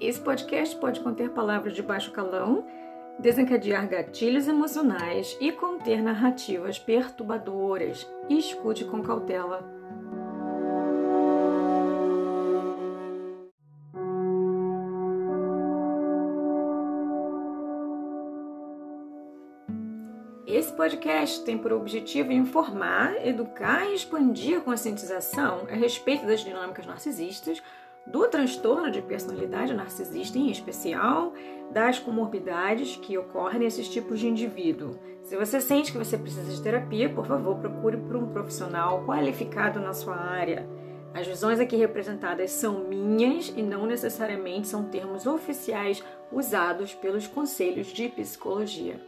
Esse podcast pode conter palavras de baixo calão, desencadear gatilhos emocionais e conter narrativas perturbadoras. Escute com cautela. Esse podcast tem por objetivo informar, educar e expandir a conscientização a respeito das dinâmicas narcisistas do transtorno de personalidade narcisista em especial, das comorbidades que ocorrem nesses tipos de indivíduo. Se você sente que você precisa de terapia, por favor, procure por um profissional qualificado na sua área. As visões aqui representadas são minhas e não necessariamente são termos oficiais usados pelos conselhos de psicologia.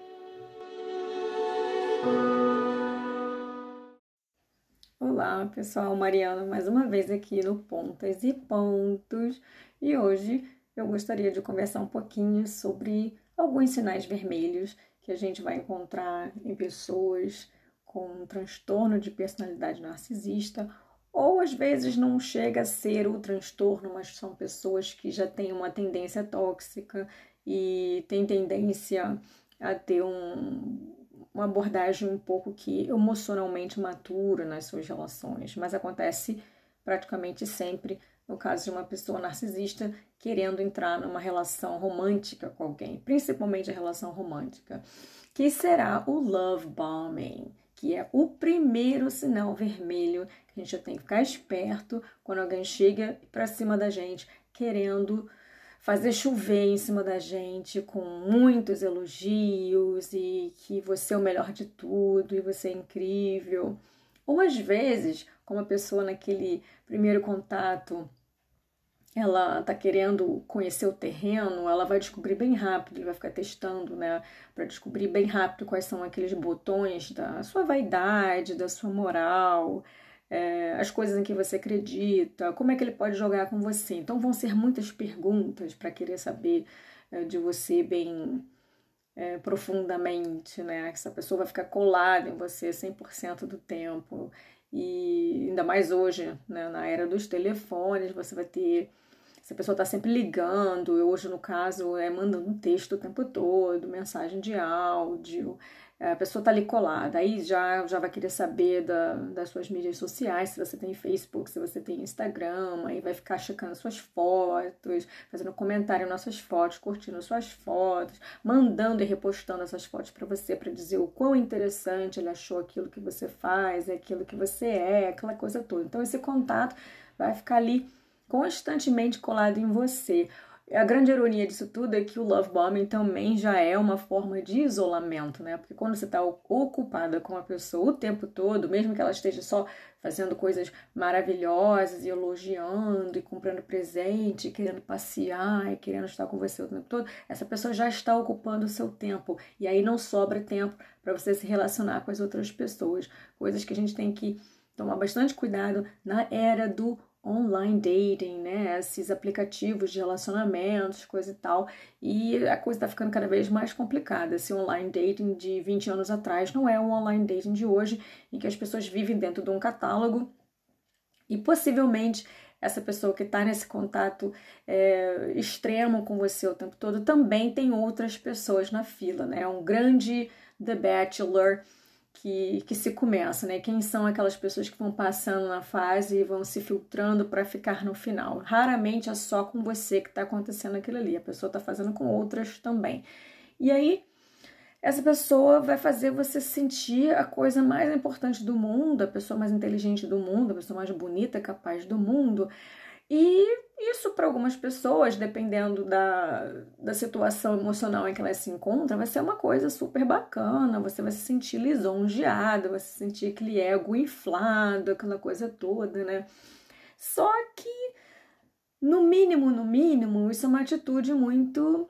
Olá pessoal, Mariana mais uma vez aqui no Pontas e Pontos. E hoje eu gostaria de conversar um pouquinho sobre alguns sinais vermelhos que a gente vai encontrar em pessoas com um transtorno de personalidade narcisista ou às vezes não chega a ser o transtorno, mas são pessoas que já têm uma tendência tóxica e têm tendência a ter um uma abordagem um pouco que emocionalmente matura nas suas relações, mas acontece praticamente sempre no caso de uma pessoa narcisista querendo entrar numa relação romântica com alguém, principalmente a relação romântica, que será o love bombing, que é o primeiro sinal vermelho que a gente tem que ficar esperto quando alguém chega para cima da gente querendo fazer chover em cima da gente com muitos elogios e que você é o melhor de tudo e você é incrível. Ou às vezes, como a pessoa naquele primeiro contato, ela tá querendo conhecer o terreno, ela vai descobrir bem rápido, ele vai ficar testando, né, para descobrir bem rápido quais são aqueles botões da sua vaidade, da sua moral, é, as coisas em que você acredita, como é que ele pode jogar com você. Então vão ser muitas perguntas para querer saber é, de você bem é, profundamente, né? Essa pessoa vai ficar colada em você 100% do tempo. E ainda mais hoje, né, na era dos telefones, você vai ter. Essa pessoa está sempre ligando, hoje no caso é mandando texto o tempo todo, mensagem de áudio, a pessoa está ali colada, aí já, já vai querer saber da, das suas mídias sociais, se você tem Facebook, se você tem Instagram, aí vai ficar checando suas fotos, fazendo comentário nas suas fotos, curtindo suas fotos, mandando e repostando essas fotos para você para dizer o quão interessante ele achou aquilo que você faz, aquilo que você é, aquela coisa toda. Então esse contato vai ficar ali constantemente colado em você. A grande ironia disso tudo é que o love bombing também já é uma forma de isolamento, né? Porque quando você está ocupada com a pessoa o tempo todo, mesmo que ela esteja só fazendo coisas maravilhosas e elogiando e comprando presente, querendo passear e querendo estar com você o tempo todo, essa pessoa já está ocupando o seu tempo e aí não sobra tempo para você se relacionar com as outras pessoas, coisas que a gente tem que tomar bastante cuidado na era do online dating, né? Esses aplicativos de relacionamentos, coisa e tal. E a coisa tá ficando cada vez mais complicada. Esse online dating de 20 anos atrás não é o online dating de hoje, em que as pessoas vivem dentro de um catálogo e possivelmente essa pessoa que está nesse contato é, extremo com você o tempo todo também tem outras pessoas na fila, né? É um grande The Bachelor que, que se começa, né? Quem são aquelas pessoas que vão passando na fase e vão se filtrando para ficar no final. Raramente é só com você que está acontecendo aquilo ali, a pessoa está fazendo com outras também. E aí, essa pessoa vai fazer você sentir a coisa mais importante do mundo, a pessoa mais inteligente do mundo, a pessoa mais bonita, capaz do mundo. E isso para algumas pessoas, dependendo da, da situação emocional em que ela se encontra, vai ser uma coisa super bacana. Você vai se sentir lisonjeado, vai se sentir aquele ego inflado, aquela coisa toda, né? Só que, no mínimo, no mínimo, isso é uma atitude muito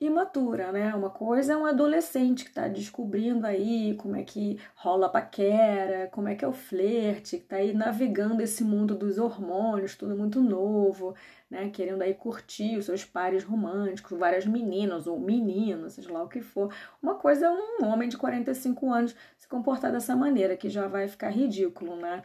imatura, né? Uma coisa é um adolescente que está descobrindo aí como é que rola a paquera, como é que é o flerte, que está aí navegando esse mundo dos hormônios, tudo muito novo, né? Querendo aí curtir os seus pares românticos, várias meninas ou meninos, seja lá o que for. Uma coisa é um homem de 45 anos se comportar dessa maneira, que já vai ficar ridículo, né?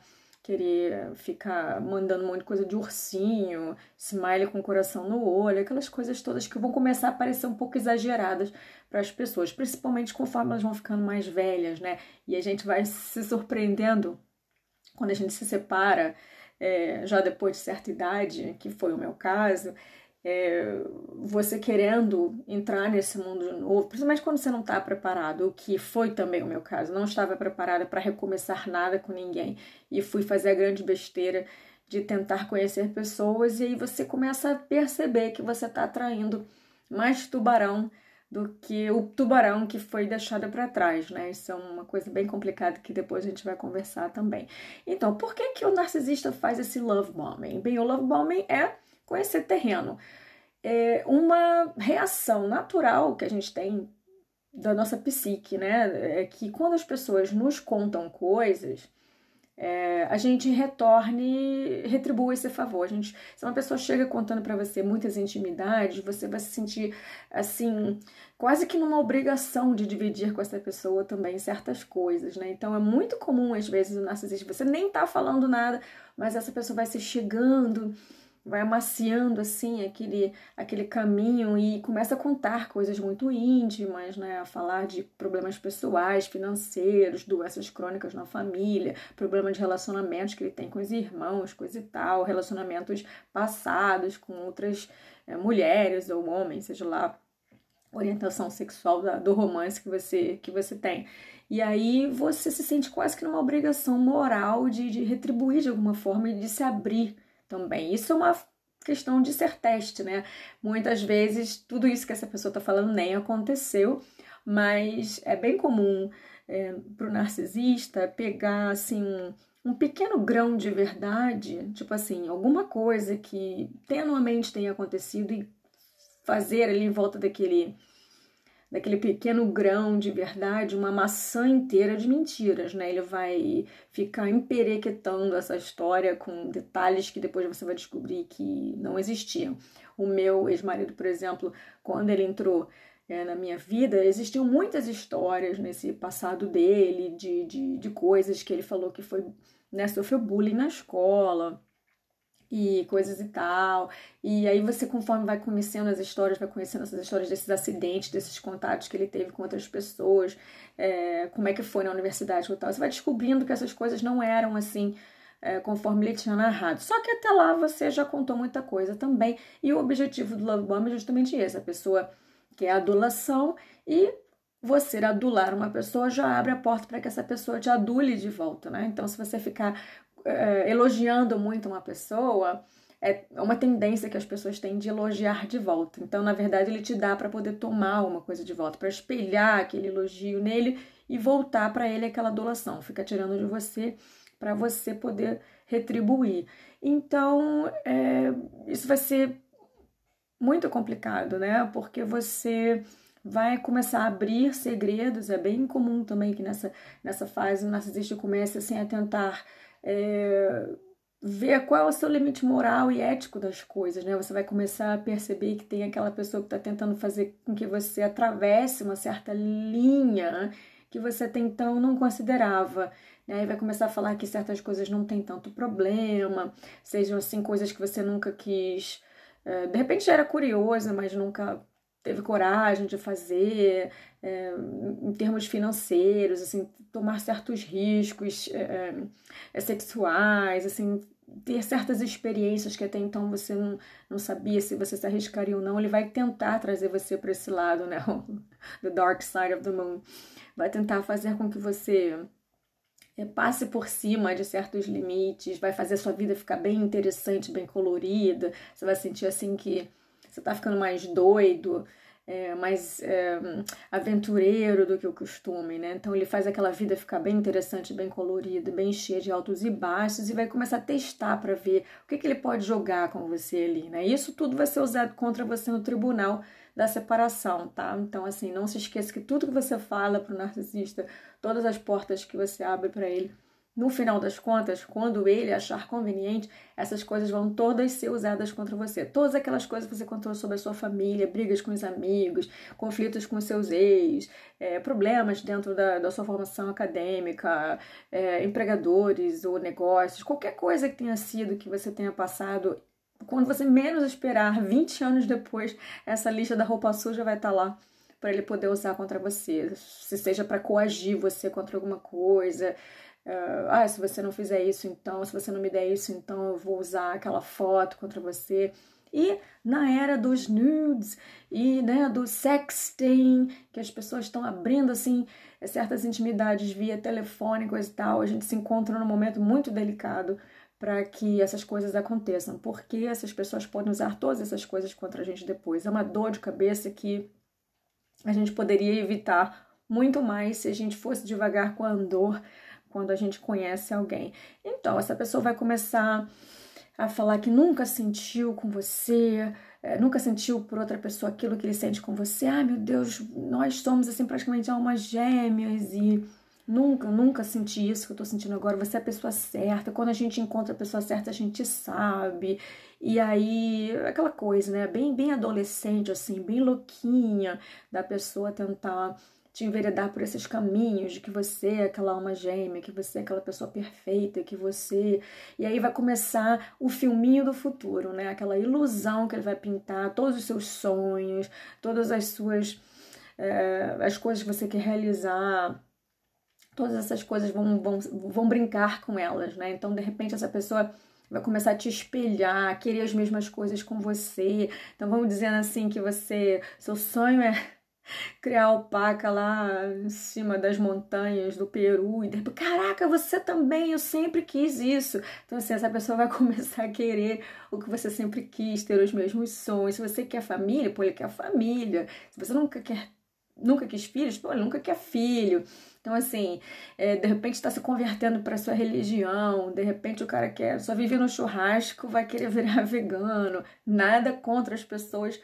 Querer ficar mandando um monte de coisa de ursinho, smile com coração no olho, aquelas coisas todas que vão começar a parecer um pouco exageradas para as pessoas, principalmente conforme elas vão ficando mais velhas, né? E a gente vai se surpreendendo quando a gente se separa, é, já depois de certa idade, que foi o meu caso, é, você querendo entrar nesse mundo novo, principalmente quando você não está preparado, o que foi também o meu caso, não estava preparada para recomeçar nada com ninguém e fui fazer a grande besteira de tentar conhecer pessoas e aí você começa a perceber que você está atraindo mais tubarão do que o tubarão que foi deixado para trás, né? Isso é uma coisa bem complicada que depois a gente vai conversar também. Então, por que que o narcisista faz esse love bombing? Bem, o love bombing é conhecer terreno. É uma reação natural que a gente tem da nossa psique, né? É que quando as pessoas nos contam coisas, é, a gente retorne, retribua esse favor. A gente, se uma pessoa chega contando para você muitas intimidades, você vai se sentir assim, quase que numa obrigação de dividir com essa pessoa também certas coisas, né? Então é muito comum às vezes o narcisista, você nem tá falando nada, mas essa pessoa vai se chegando vai amaciando assim aquele, aquele caminho e começa a contar coisas muito íntimas, né? A falar de problemas pessoais, financeiros, doenças crônicas na família, problemas de relacionamentos que ele tem com os irmãos, coisa e tal, relacionamentos passados com outras é, mulheres ou homens, seja lá orientação sexual da, do romance que você que você tem. E aí você se sente quase que numa obrigação moral de, de retribuir de alguma forma e de se abrir também. Isso é uma questão de ser teste, né? Muitas vezes tudo isso que essa pessoa está falando nem aconteceu, mas é bem comum é, para o narcisista pegar assim um, pequeno grão de verdade, tipo assim, alguma coisa que tenuamente tenha acontecido e fazer ali em volta daquele daquele pequeno grão de verdade, uma maçã inteira de mentiras, né? Ele vai ficar emperequetando essa história com detalhes que depois você vai descobrir que não existiam. O meu ex-marido, por exemplo, quando ele entrou é, na minha vida, existiam muitas histórias nesse passado dele, de, de, de coisas que ele falou que foi, né, sofreu bullying na escola, e coisas e tal. E aí você, conforme vai conhecendo as histórias, vai conhecendo essas histórias desses acidentes, desses contatos que ele teve com outras pessoas, é, como é que foi na universidade e tal, você vai descobrindo que essas coisas não eram assim. É, conforme ele tinha narrado. Só que até lá você já contou muita coisa também. E o objetivo do Love Bomb é justamente esse: a pessoa quer adulação e você adular uma pessoa já abre a porta para que essa pessoa te adule de volta, né? Então, se você ficar é, elogiando muito uma pessoa, é uma tendência que as pessoas têm de elogiar de volta. Então, na verdade, ele te dá para poder tomar uma coisa de volta, para espelhar aquele elogio nele e voltar para ele aquela adulação. Fica tirando de você para você poder retribuir. Então, é, isso vai ser muito complicado, né? Porque você vai começar a abrir segredos. É bem comum também que nessa, nessa fase o narcisista comece assim, a tentar é, ver qual é o seu limite moral e ético das coisas, né? Você vai começar a perceber que tem aquela pessoa que está tentando fazer com que você atravesse uma certa linha que você até então não considerava. Né? E vai começar a falar que certas coisas não tem tanto problema, sejam assim coisas que você nunca quis. É, de repente já era curiosa, mas nunca teve coragem de fazer, é, em termos financeiros, assim, tomar certos riscos é, é, sexuais, assim, ter certas experiências que até então você não, não sabia se você se arriscaria ou não, ele vai tentar trazer você para esse lado, né? The dark side of the moon. Vai tentar fazer com que você é, passe por cima de certos limites, vai fazer sua vida ficar bem interessante, bem colorida. Você vai sentir assim que você tá ficando mais doido, é, mais é, aventureiro do que o costume, né? Então ele faz aquela vida ficar bem interessante, bem colorida, bem cheia de altos e baixos e vai começar a testar para ver o que, que ele pode jogar com você ali, né? Isso tudo vai ser usado contra você no tribunal da separação, tá? Então, assim, não se esqueça que tudo que você fala para o narcisista, todas as portas que você abre para ele, no final das contas, quando ele achar conveniente, essas coisas vão todas ser usadas contra você. Todas aquelas coisas que você contou sobre a sua família, brigas com os amigos, conflitos com seus ex, é, problemas dentro da, da, sua formação acadêmica, é, empregadores ou negócios, qualquer coisa que tenha sido que você tenha passado. Quando você menos esperar, 20 anos depois, essa lista da roupa suja vai estar lá para ele poder usar contra você, se seja para coagir você contra alguma coisa, ah, se você não fizer isso, então, se você não me der isso, então eu vou usar aquela foto contra você. E na era dos nudes e né, do sexting, que as pessoas estão abrindo assim certas intimidades via telefone, coisa e tal, a gente se encontra num momento muito delicado para que essas coisas aconteçam, porque essas pessoas podem usar todas essas coisas contra a gente depois. É uma dor de cabeça que a gente poderia evitar muito mais se a gente fosse devagar com a dor quando a gente conhece alguém. Então, essa pessoa vai começar a falar que nunca sentiu com você, é, nunca sentiu por outra pessoa aquilo que ele sente com você. Ah, meu Deus, nós somos assim praticamente almas gêmeas e nunca, nunca senti isso que eu tô sentindo agora. Você é a pessoa certa. Quando a gente encontra a pessoa certa, a gente sabe. E aí, aquela coisa, né? Bem, bem adolescente, assim, bem louquinha da pessoa tentar te enveredar por esses caminhos de que você é aquela alma gêmea, que você é aquela pessoa perfeita, que você. E aí vai começar o filminho do futuro, né? Aquela ilusão que ele vai pintar, todos os seus sonhos, todas as suas. É, as coisas que você quer realizar. Todas essas coisas vão, vão, vão brincar com elas, né? Então, de repente, essa pessoa vai começar a te espelhar, querer as mesmas coisas com você. Então, vamos dizendo assim que você. Seu sonho é criar alpaca lá em cima das montanhas do Peru e depois, caraca, você também, eu sempre quis isso. Então, assim, essa pessoa vai começar a querer o que você sempre quis, ter os mesmos sonhos. Se você quer família, pô, ele quer família. Se você nunca quer, nunca quis filhos, pô, ele nunca quer filho. Então, assim, é, de repente está se convertendo para sua religião, de repente o cara quer só viver no churrasco, vai querer virar vegano. Nada contra as pessoas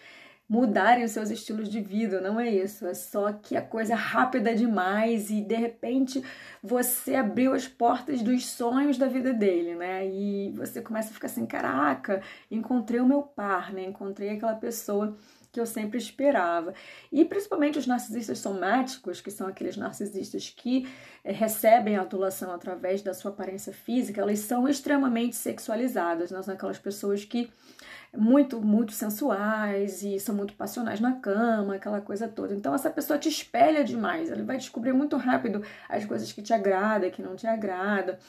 mudarem os seus estilos de vida, não é isso. É só que a coisa é rápida demais e de repente você abriu as portas dos sonhos da vida dele, né? E você começa a ficar assim: caraca, encontrei o meu par, né? Encontrei aquela pessoa que eu sempre esperava. E principalmente os narcisistas somáticos, que são aqueles narcisistas que é, recebem a adulação através da sua aparência física, elas são extremamente sexualizadas, né? são aquelas pessoas que muito, muito sensuais e são muito passionais na cama, aquela coisa toda. Então essa pessoa te espelha demais, ela vai descobrir muito rápido as coisas que te agrada, que não te agrada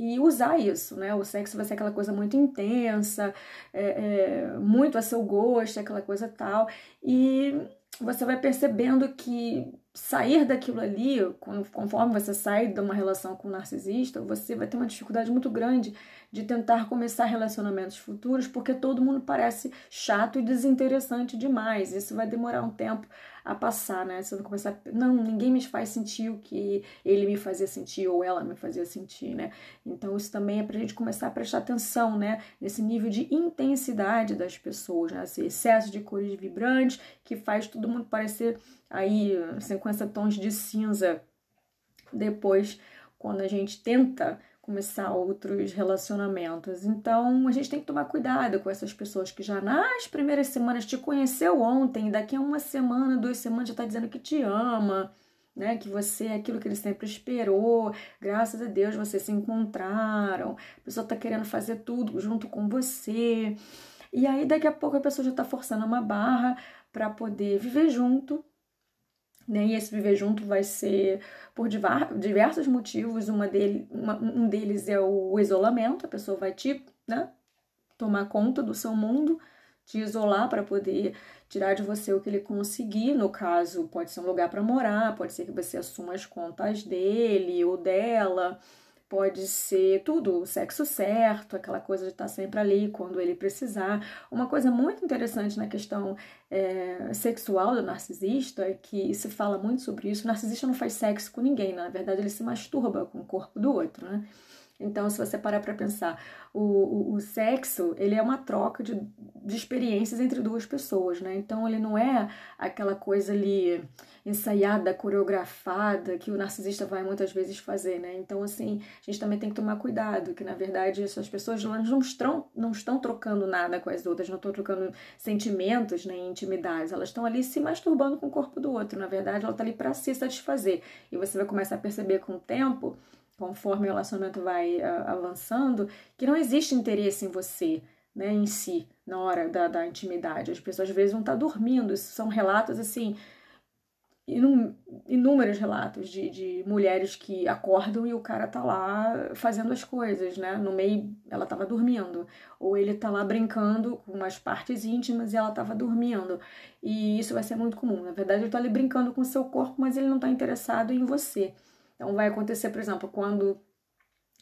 e usar isso, né? O sexo vai ser aquela coisa muito intensa, é, é, muito a seu gosto, aquela coisa tal, e você vai percebendo que sair daquilo ali, conforme você sai de uma relação com um narcisista, você vai ter uma dificuldade muito grande de tentar começar relacionamentos futuros, porque todo mundo parece chato e desinteressante demais. Isso vai demorar um tempo a passar, né? Você vai começar, não, ninguém me faz sentir o que ele me fazia sentir ou ela me fazia sentir, né? Então isso também é pra gente começar a prestar atenção, né? Nesse nível de intensidade das pessoas, né? Esse excesso de cores vibrantes que faz todo mundo parecer aí 50 tons de cinza depois quando a gente tenta começar outros relacionamentos. Então, a gente tem que tomar cuidado com essas pessoas que já nas primeiras semanas te conheceu ontem, daqui a uma semana, duas semanas já está dizendo que te ama, né? Que você é aquilo que ele sempre esperou. Graças a Deus vocês se encontraram. A pessoa está querendo fazer tudo junto com você. E aí daqui a pouco a pessoa já está forçando uma barra para poder viver junto né? E esse viver junto vai ser por diversos motivos. Uma dele, uma, um deles é o isolamento, a pessoa vai te né, tomar conta do seu mundo, te isolar para poder tirar de você o que ele conseguir. No caso, pode ser um lugar para morar, pode ser que você assuma as contas dele ou dela pode ser tudo, o sexo certo, aquela coisa de estar sempre ali quando ele precisar. Uma coisa muito interessante na questão é, sexual do narcisista é que se fala muito sobre isso. O narcisista não faz sexo com ninguém, na verdade ele se masturba com o corpo do outro, né? Então, se você parar para pensar, o, o, o, sexo, ele é uma troca de, de experiências entre duas pessoas, né? Então, ele não é aquela coisa ali ensaiada, coreografada, que o narcisista vai muitas vezes fazer, né? Então, assim, a gente também tem que tomar cuidado, que na verdade essas pessoas não estão, não estão trocando nada com as outras, não estão trocando sentimentos nem né, intimidades, elas estão ali se masturbando com o corpo do outro. Na verdade, ela está ali para se satisfazer. E você vai começar a perceber com o tempo conforme o relacionamento vai uh, avançando, que não existe interesse em você, né, em si, na hora da, da intimidade. As pessoas às vezes vão estar dormindo, Isso são relatos assim, inúmeros relatos de, de mulheres que acordam e o cara tá lá fazendo as coisas, né? No meio, ela tava dormindo. Ou ele tá lá brincando com umas partes íntimas e ela tava dormindo. E isso vai ser muito comum. Na verdade, ele tá ali brincando com o seu corpo, mas ele não tá interessado em você. Então vai acontecer, por exemplo, quando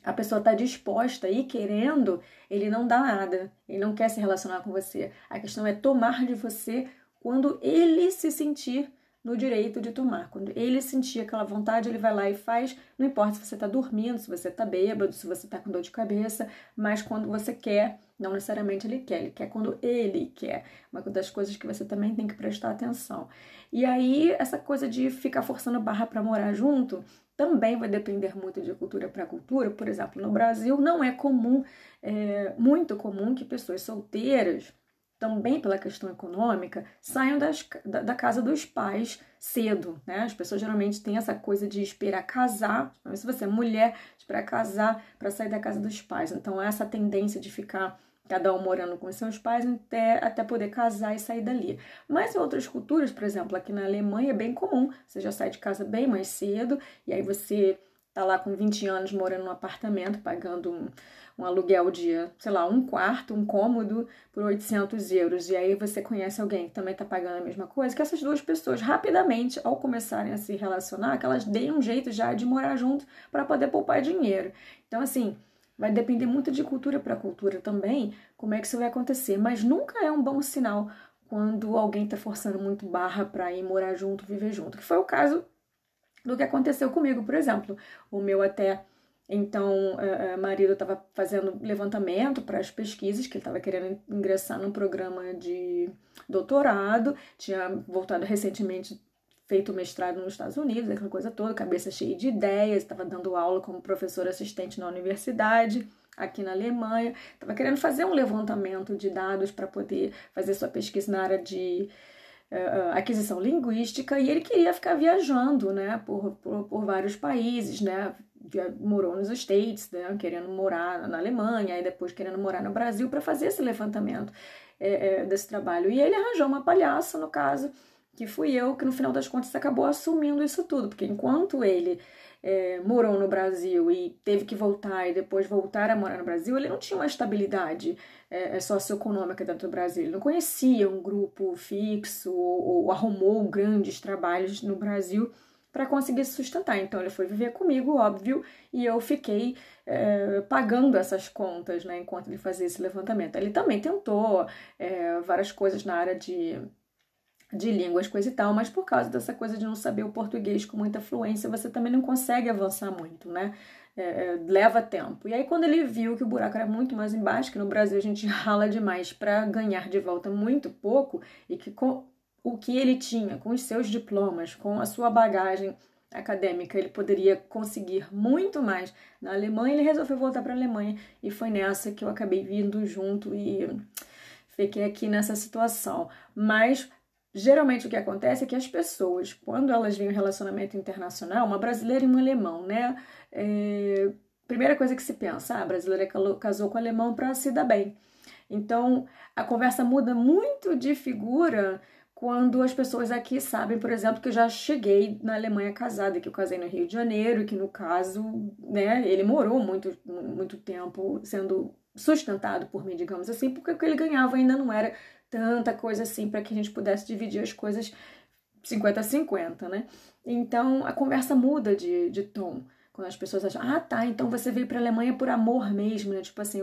a pessoa está disposta e querendo, ele não dá nada, ele não quer se relacionar com você. A questão é tomar de você quando ele se sentir no direito de tomar. Quando ele sentir aquela vontade, ele vai lá e faz. Não importa se você está dormindo, se você está bêbado, se você está com dor de cabeça, mas quando você quer, não necessariamente ele quer, ele quer quando ele quer. Uma das coisas que você também tem que prestar atenção. E aí, essa coisa de ficar forçando barra para morar junto também vai depender muito de cultura para cultura. Por exemplo, no Brasil não é comum, é muito comum que pessoas solteiras, também pela questão econômica, saiam das, da, da, casa dos pais cedo, né? As pessoas geralmente têm essa coisa de esperar casar, se você é mulher, esperar casar para sair da casa dos pais. Então, essa tendência de ficar cada um morando com seus pais até, até poder casar e sair dali. Mas em outras culturas, por exemplo, aqui na Alemanha é bem comum, você já sai de casa bem mais cedo, e aí você tá lá com 20 anos morando num apartamento, pagando um, um aluguel de, sei lá, um quarto, um cômodo por 800 euros, e aí você conhece alguém que também tá pagando a mesma coisa, que essas duas pessoas, rapidamente, ao começarem a se relacionar, que elas deem um jeito já de morar junto para poder poupar dinheiro. Então, assim, Vai depender muito de cultura para cultura também, como é que isso vai acontecer. Mas nunca é um bom sinal quando alguém está forçando muito barra para ir morar junto, viver junto. Que foi o caso do que aconteceu comigo, por exemplo. O meu até então uh, marido estava fazendo levantamento para as pesquisas, que ele estava querendo ingressar num programa de doutorado, tinha voltado recentemente feito mestrado nos Estados Unidos, aquela coisa toda, cabeça cheia de ideias, estava dando aula como professor assistente na universidade aqui na Alemanha, estava querendo fazer um levantamento de dados para poder fazer sua pesquisa na área de aquisição linguística e ele queria ficar viajando, né, por, por, por vários países, né, morou nos States, né, querendo morar na Alemanha e depois querendo morar no Brasil para fazer esse levantamento é, é, desse trabalho. E ele arranjou uma palhaça, no caso, que fui eu que no final das contas acabou assumindo isso tudo, porque enquanto ele é, morou no Brasil e teve que voltar e depois voltar a morar no Brasil, ele não tinha uma estabilidade é, é socioeconômica dentro do Brasil, ele não conhecia um grupo fixo ou, ou arrumou grandes trabalhos no Brasil para conseguir se sustentar. Então ele foi viver comigo, óbvio, e eu fiquei é, pagando essas contas, né, enquanto ele fazia esse levantamento. Ele também tentou é, várias coisas na área de de línguas, coisa e tal, mas por causa dessa coisa de não saber o português com muita fluência, você também não consegue avançar muito, né? É, é, leva tempo. E aí, quando ele viu que o buraco era muito mais embaixo, que no Brasil a gente rala demais para ganhar de volta muito pouco, e que com o que ele tinha, com os seus diplomas, com a sua bagagem acadêmica, ele poderia conseguir muito mais na Alemanha, ele resolveu voltar para a Alemanha, e foi nessa que eu acabei vindo junto e fiquei aqui nessa situação. Mas Geralmente o que acontece é que as pessoas, quando elas veem um relacionamento internacional, uma brasileira e um alemão, né? É, primeira coisa que se pensa, ah, a brasileira casou com o alemão para se dar bem. Então a conversa muda muito de figura quando as pessoas aqui sabem, por exemplo, que eu já cheguei na Alemanha casada, que eu casei no Rio de Janeiro, que no caso, né, ele morou muito, muito tempo sendo sustentado por mim, digamos assim, porque o que ele ganhava ainda não era tanta coisa assim para que a gente pudesse dividir as coisas 50 a 50, né? Então a conversa muda de, de tom. Quando as pessoas acham, ah, tá, então você veio para a Alemanha por amor mesmo, né? Tipo assim,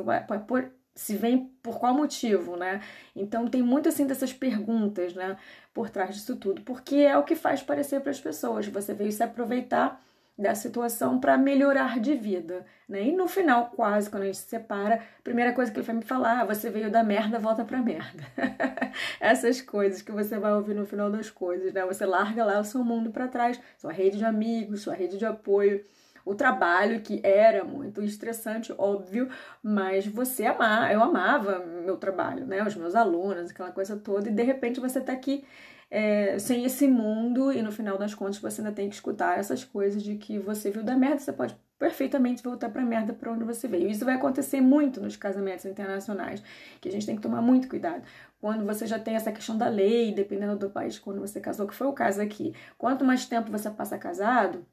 por, se vem por qual motivo, né? Então tem muito assim dessas perguntas, né, por trás disso tudo, porque é o que faz parecer para as pessoas. Você veio se aproveitar da situação para melhorar de vida, né? E no final, quase quando a gente se separa, a primeira coisa que ele vai me falar, ah, você veio da merda, volta pra merda. Essas coisas que você vai ouvir no final das coisas, né? Você larga lá o seu mundo para trás, sua rede de amigos, sua rede de apoio, o trabalho que era muito estressante, óbvio, mas você amar, eu amava meu trabalho, né? Os meus alunos, aquela coisa toda, e de repente você tá aqui é, sem esse mundo e no final das contas você ainda tem que escutar essas coisas de que você viu da merda, você pode perfeitamente voltar para merda para onde você veio. Isso vai acontecer muito nos casamentos internacionais, que a gente tem que tomar muito cuidado. Quando você já tem essa questão da lei, dependendo do país quando você casou, que foi o caso aqui. Quanto mais tempo você passa casado,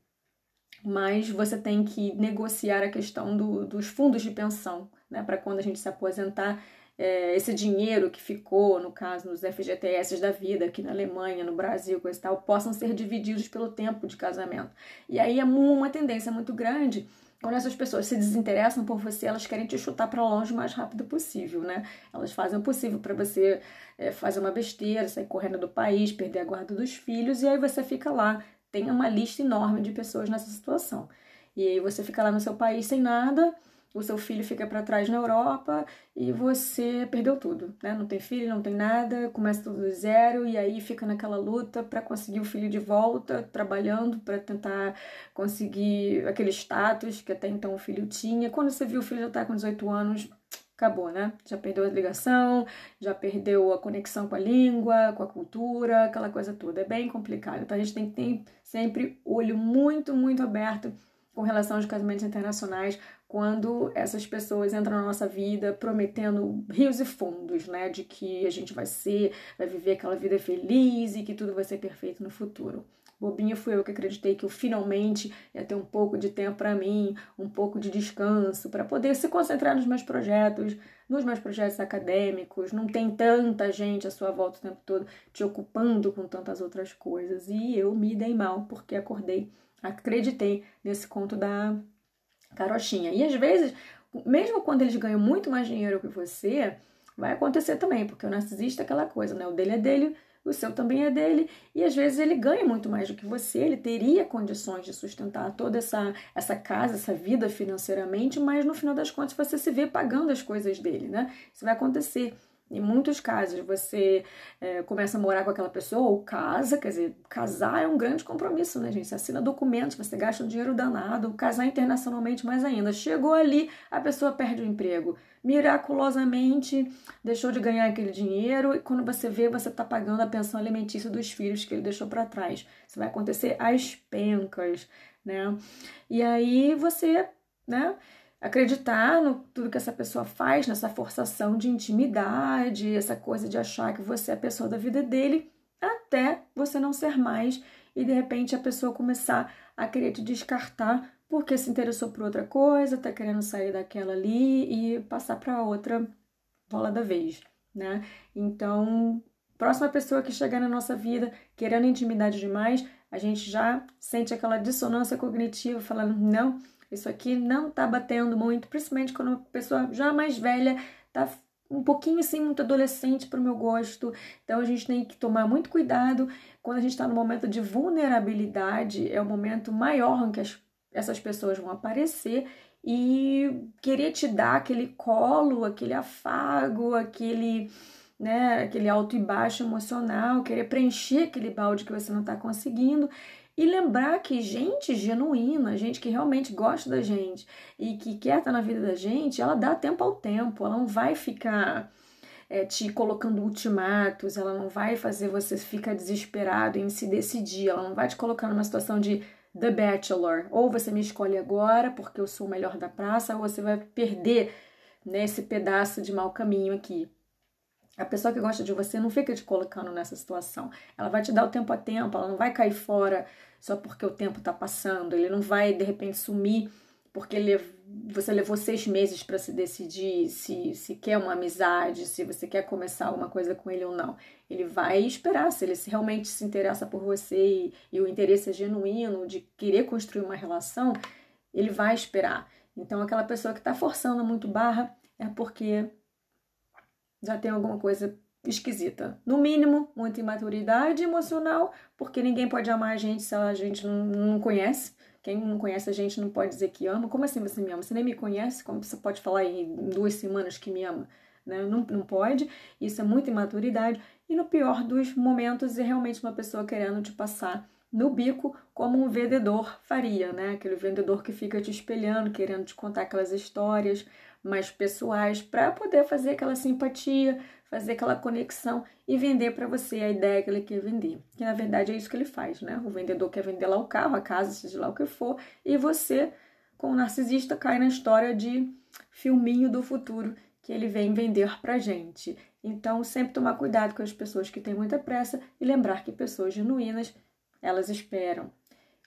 mais você tem que negociar a questão do, dos fundos de pensão, né, para quando a gente se aposentar é, esse dinheiro que ficou, no caso, nos FGTS da vida, aqui na Alemanha, no Brasil, coisa e tal, possam ser divididos pelo tempo de casamento. E aí é uma tendência muito grande. Quando essas pessoas se desinteressam por você, elas querem te chutar para longe o mais rápido possível, né? Elas fazem o possível para você é, fazer uma besteira, sair correndo do país, perder a guarda dos filhos, e aí você fica lá. Tem uma lista enorme de pessoas nessa situação. E aí você fica lá no seu país sem nada, o seu filho fica para trás na Europa e você perdeu tudo, né? Não tem filho, não tem nada, começa tudo do zero e aí fica naquela luta para conseguir o filho de volta, trabalhando para tentar conseguir aquele status que até então o filho tinha. Quando você viu o filho já tá com 18 anos, acabou, né? Já perdeu a ligação, já perdeu a conexão com a língua, com a cultura, aquela coisa toda. É bem complicado. Então a gente tem que ter sempre olho muito, muito aberto com relação aos casamentos internacionais, quando essas pessoas entram na nossa vida prometendo rios e fundos, né? De que a gente vai ser, vai viver aquela vida feliz e que tudo vai ser perfeito no futuro. Bobinha fui eu que acreditei que eu finalmente ia ter um pouco de tempo para mim, um pouco de descanso, para poder se concentrar nos meus projetos, nos meus projetos acadêmicos. Não tem tanta gente à sua volta o tempo todo te ocupando com tantas outras coisas. E eu me dei mal porque acordei, acreditei nesse conto da carochinha. E às vezes, mesmo quando eles ganham muito mais dinheiro que você, vai acontecer também, porque o narcisista é aquela coisa, né? O dele é dele, o seu também é dele, e às vezes ele ganha muito mais do que você, ele teria condições de sustentar toda essa, essa casa, essa vida financeiramente, mas no final das contas você se vê pagando as coisas dele, né? Isso vai acontecer. Em muitos casos, você é, começa a morar com aquela pessoa ou casa, quer dizer, casar é um grande compromisso, né, gente? Você assina documentos, você gasta um dinheiro danado, casar internacionalmente mais ainda. Chegou ali, a pessoa perde o emprego. Miraculosamente deixou de ganhar aquele dinheiro e quando você vê, você está pagando a pensão alimentícia dos filhos que ele deixou para trás. Isso vai acontecer às pencas, né? E aí você, né? Acreditar no tudo que essa pessoa faz, nessa forçação de intimidade, essa coisa de achar que você é a pessoa da vida dele, até você não ser mais e de repente a pessoa começar a querer te descartar porque se interessou por outra coisa, tá querendo sair daquela ali e passar para outra bola da vez, né? Então, próxima pessoa que chegar na nossa vida querendo intimidade demais, a gente já sente aquela dissonância cognitiva falando, não, isso aqui não tá batendo muito, principalmente quando a pessoa já mais velha tá um pouquinho assim, muito adolescente para o meu gosto. Então a gente tem que tomar muito cuidado quando a gente está no momento de vulnerabilidade, é o momento maior em que as, essas pessoas vão aparecer e querer te dar aquele colo, aquele afago, aquele, né, aquele alto e baixo emocional, querer preencher aquele balde que você não está conseguindo. E lembrar que gente genuína, gente que realmente gosta da gente e que quer estar na vida da gente, ela dá tempo ao tempo, ela não vai ficar é, te colocando ultimatos, ela não vai fazer você ficar desesperado em se decidir, ela não vai te colocar numa situação de The Bachelor, ou você me escolhe agora porque eu sou o melhor da praça, ou você vai perder nesse pedaço de mau caminho aqui. A pessoa que gosta de você não fica te colocando nessa situação. Ela vai te dar o tempo a tempo, ela não vai cair fora só porque o tempo está passando. Ele não vai, de repente, sumir porque você levou seis meses para se decidir se, se quer uma amizade, se você quer começar alguma coisa com ele ou não. Ele vai esperar, se ele realmente se interessa por você e, e o interesse é genuíno de querer construir uma relação, ele vai esperar. Então, aquela pessoa que está forçando muito barra é porque já tem alguma coisa esquisita. No mínimo, muita imaturidade emocional, porque ninguém pode amar a gente se a gente não, não conhece. Quem não conhece a gente não pode dizer que ama. Como assim você me ama? Você nem me conhece? Como você pode falar em duas semanas que me ama? Né? Não, não pode. Isso é muita imaturidade. E no pior dos momentos, é realmente uma pessoa querendo te passar no bico como um vendedor faria, né? Aquele vendedor que fica te espelhando, querendo te contar aquelas histórias mais pessoais para poder fazer aquela simpatia, fazer aquela conexão e vender para você a ideia que ele quer vender. Que na verdade é isso que ele faz, né? O vendedor quer vender lá o carro, a casa, seja lá o que for, e você, como narcisista, cai na história de filminho do futuro que ele vem vender pra gente. Então, sempre tomar cuidado com as pessoas que têm muita pressa e lembrar que pessoas genuínas elas esperam.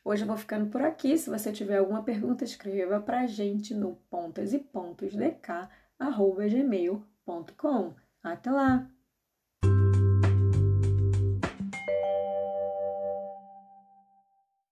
Hoje eu vou ficando por aqui. Se você tiver alguma pergunta, escreva para a gente no pontas e pontos. Até lá!